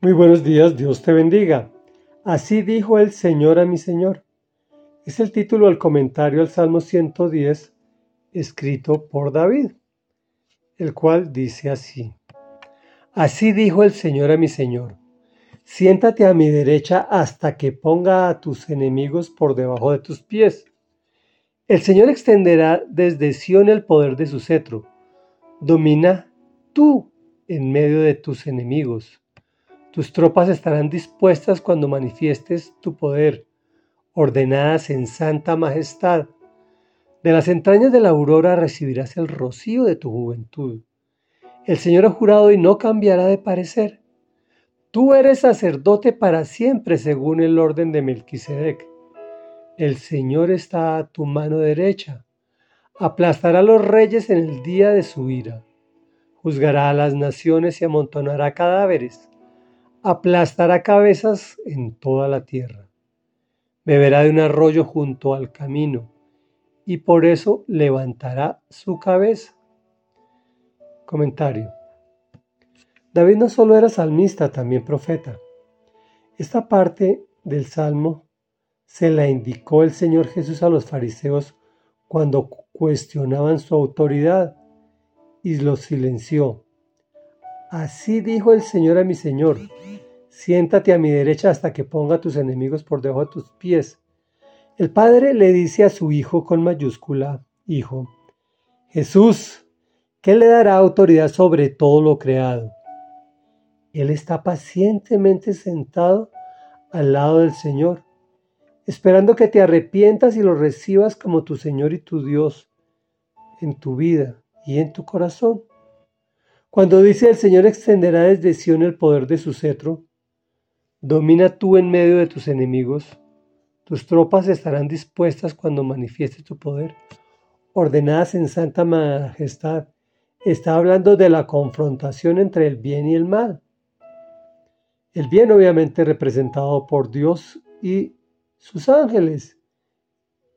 Muy buenos días, Dios te bendiga. Así dijo el Señor a mi Señor. Es el título del comentario al Salmo 110, escrito por David, el cual dice así. Así dijo el Señor a mi Señor. Siéntate a mi derecha hasta que ponga a tus enemigos por debajo de tus pies. El Señor extenderá desde Sión el poder de su cetro. Domina tú en medio de tus enemigos. Tus tropas estarán dispuestas cuando manifiestes tu poder, ordenadas en santa majestad. De las entrañas de la aurora recibirás el rocío de tu juventud. El Señor ha jurado y no cambiará de parecer. Tú eres sacerdote para siempre según el orden de Melquisedec. El Señor está a tu mano derecha. Aplastará a los reyes en el día de su ira. Juzgará a las naciones y amontonará cadáveres aplastará cabezas en toda la tierra. Beberá de un arroyo junto al camino y por eso levantará su cabeza. Comentario. David no solo era salmista, también profeta. Esta parte del salmo se la indicó el Señor Jesús a los fariseos cuando cuestionaban su autoridad y los silenció. Así dijo el Señor a mi Señor, siéntate a mi derecha hasta que ponga tus enemigos por debajo de tus pies. El Padre le dice a su Hijo con mayúscula, Hijo, Jesús, ¿qué le dará autoridad sobre todo lo creado? Él está pacientemente sentado al lado del Señor, esperando que te arrepientas y lo recibas como tu Señor y tu Dios en tu vida y en tu corazón. Cuando dice el Señor extenderá desde Sion el poder de su cetro, domina tú en medio de tus enemigos, tus tropas estarán dispuestas cuando manifieste tu poder, ordenadas en santa majestad. Está hablando de la confrontación entre el bien y el mal. El bien obviamente representado por Dios y sus ángeles.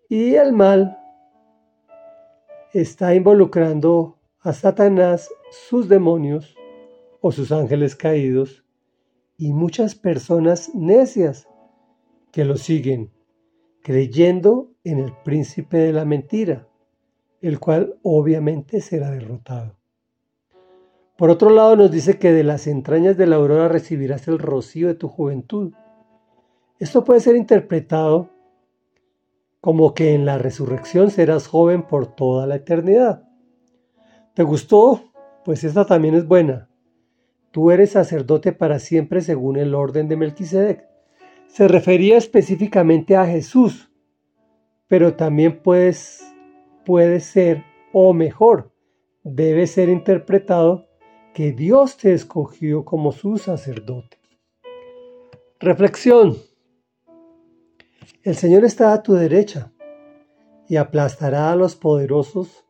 Y el mal está involucrando a Satanás, sus demonios o sus ángeles caídos y muchas personas necias que lo siguen, creyendo en el príncipe de la mentira, el cual obviamente será derrotado. Por otro lado nos dice que de las entrañas de la aurora recibirás el rocío de tu juventud. Esto puede ser interpretado como que en la resurrección serás joven por toda la eternidad. ¿Te gustó? Pues esta también es buena. Tú eres sacerdote para siempre según el orden de Melquisedec. Se refería específicamente a Jesús, pero también puedes, puede ser, o mejor, debe ser interpretado que Dios te escogió como su sacerdote. Reflexión. El Señor está a tu derecha y aplastará a los poderosos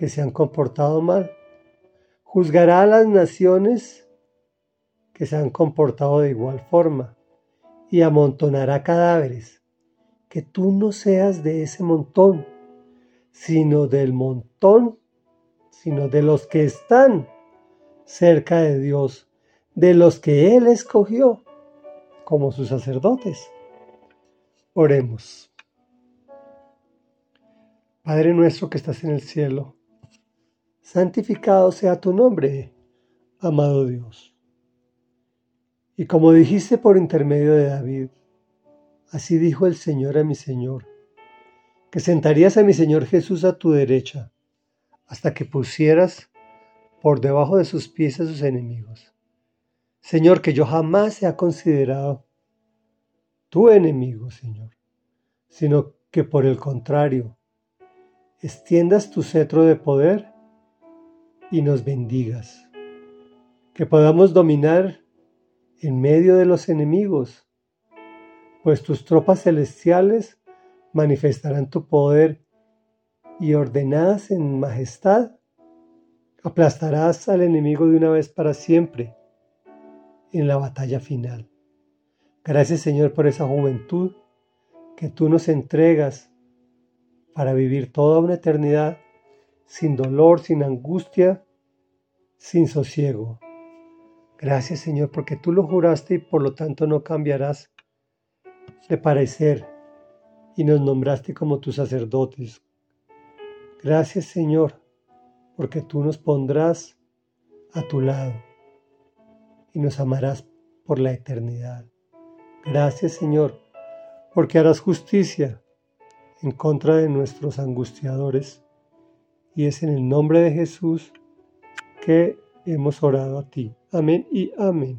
que se han comportado mal. Juzgará a las naciones que se han comportado de igual forma y amontonará cadáveres. Que tú no seas de ese montón, sino del montón, sino de los que están cerca de Dios, de los que Él escogió como sus sacerdotes. Oremos. Padre nuestro que estás en el cielo, santificado sea tu nombre, amado Dios. Y como dijiste por intermedio de David, así dijo el Señor a mi Señor, que sentarías a mi Señor Jesús a tu derecha, hasta que pusieras por debajo de sus pies a sus enemigos. Señor, que yo jamás he considerado tu enemigo, Señor, sino que por el contrario, extiendas tu cetro de poder y nos bendigas. Que podamos dominar en medio de los enemigos, pues tus tropas celestiales manifestarán tu poder y ordenadas en majestad, aplastarás al enemigo de una vez para siempre en la batalla final. Gracias Señor por esa juventud que tú nos entregas para vivir toda una eternidad sin dolor, sin angustia, sin sosiego. Gracias Señor porque tú lo juraste y por lo tanto no cambiarás de parecer y nos nombraste como tus sacerdotes. Gracias Señor porque tú nos pondrás a tu lado y nos amarás por la eternidad. Gracias Señor porque harás justicia en contra de nuestros angustiadores y es en el nombre de Jesús que hemos orado a ti. Amén y amén.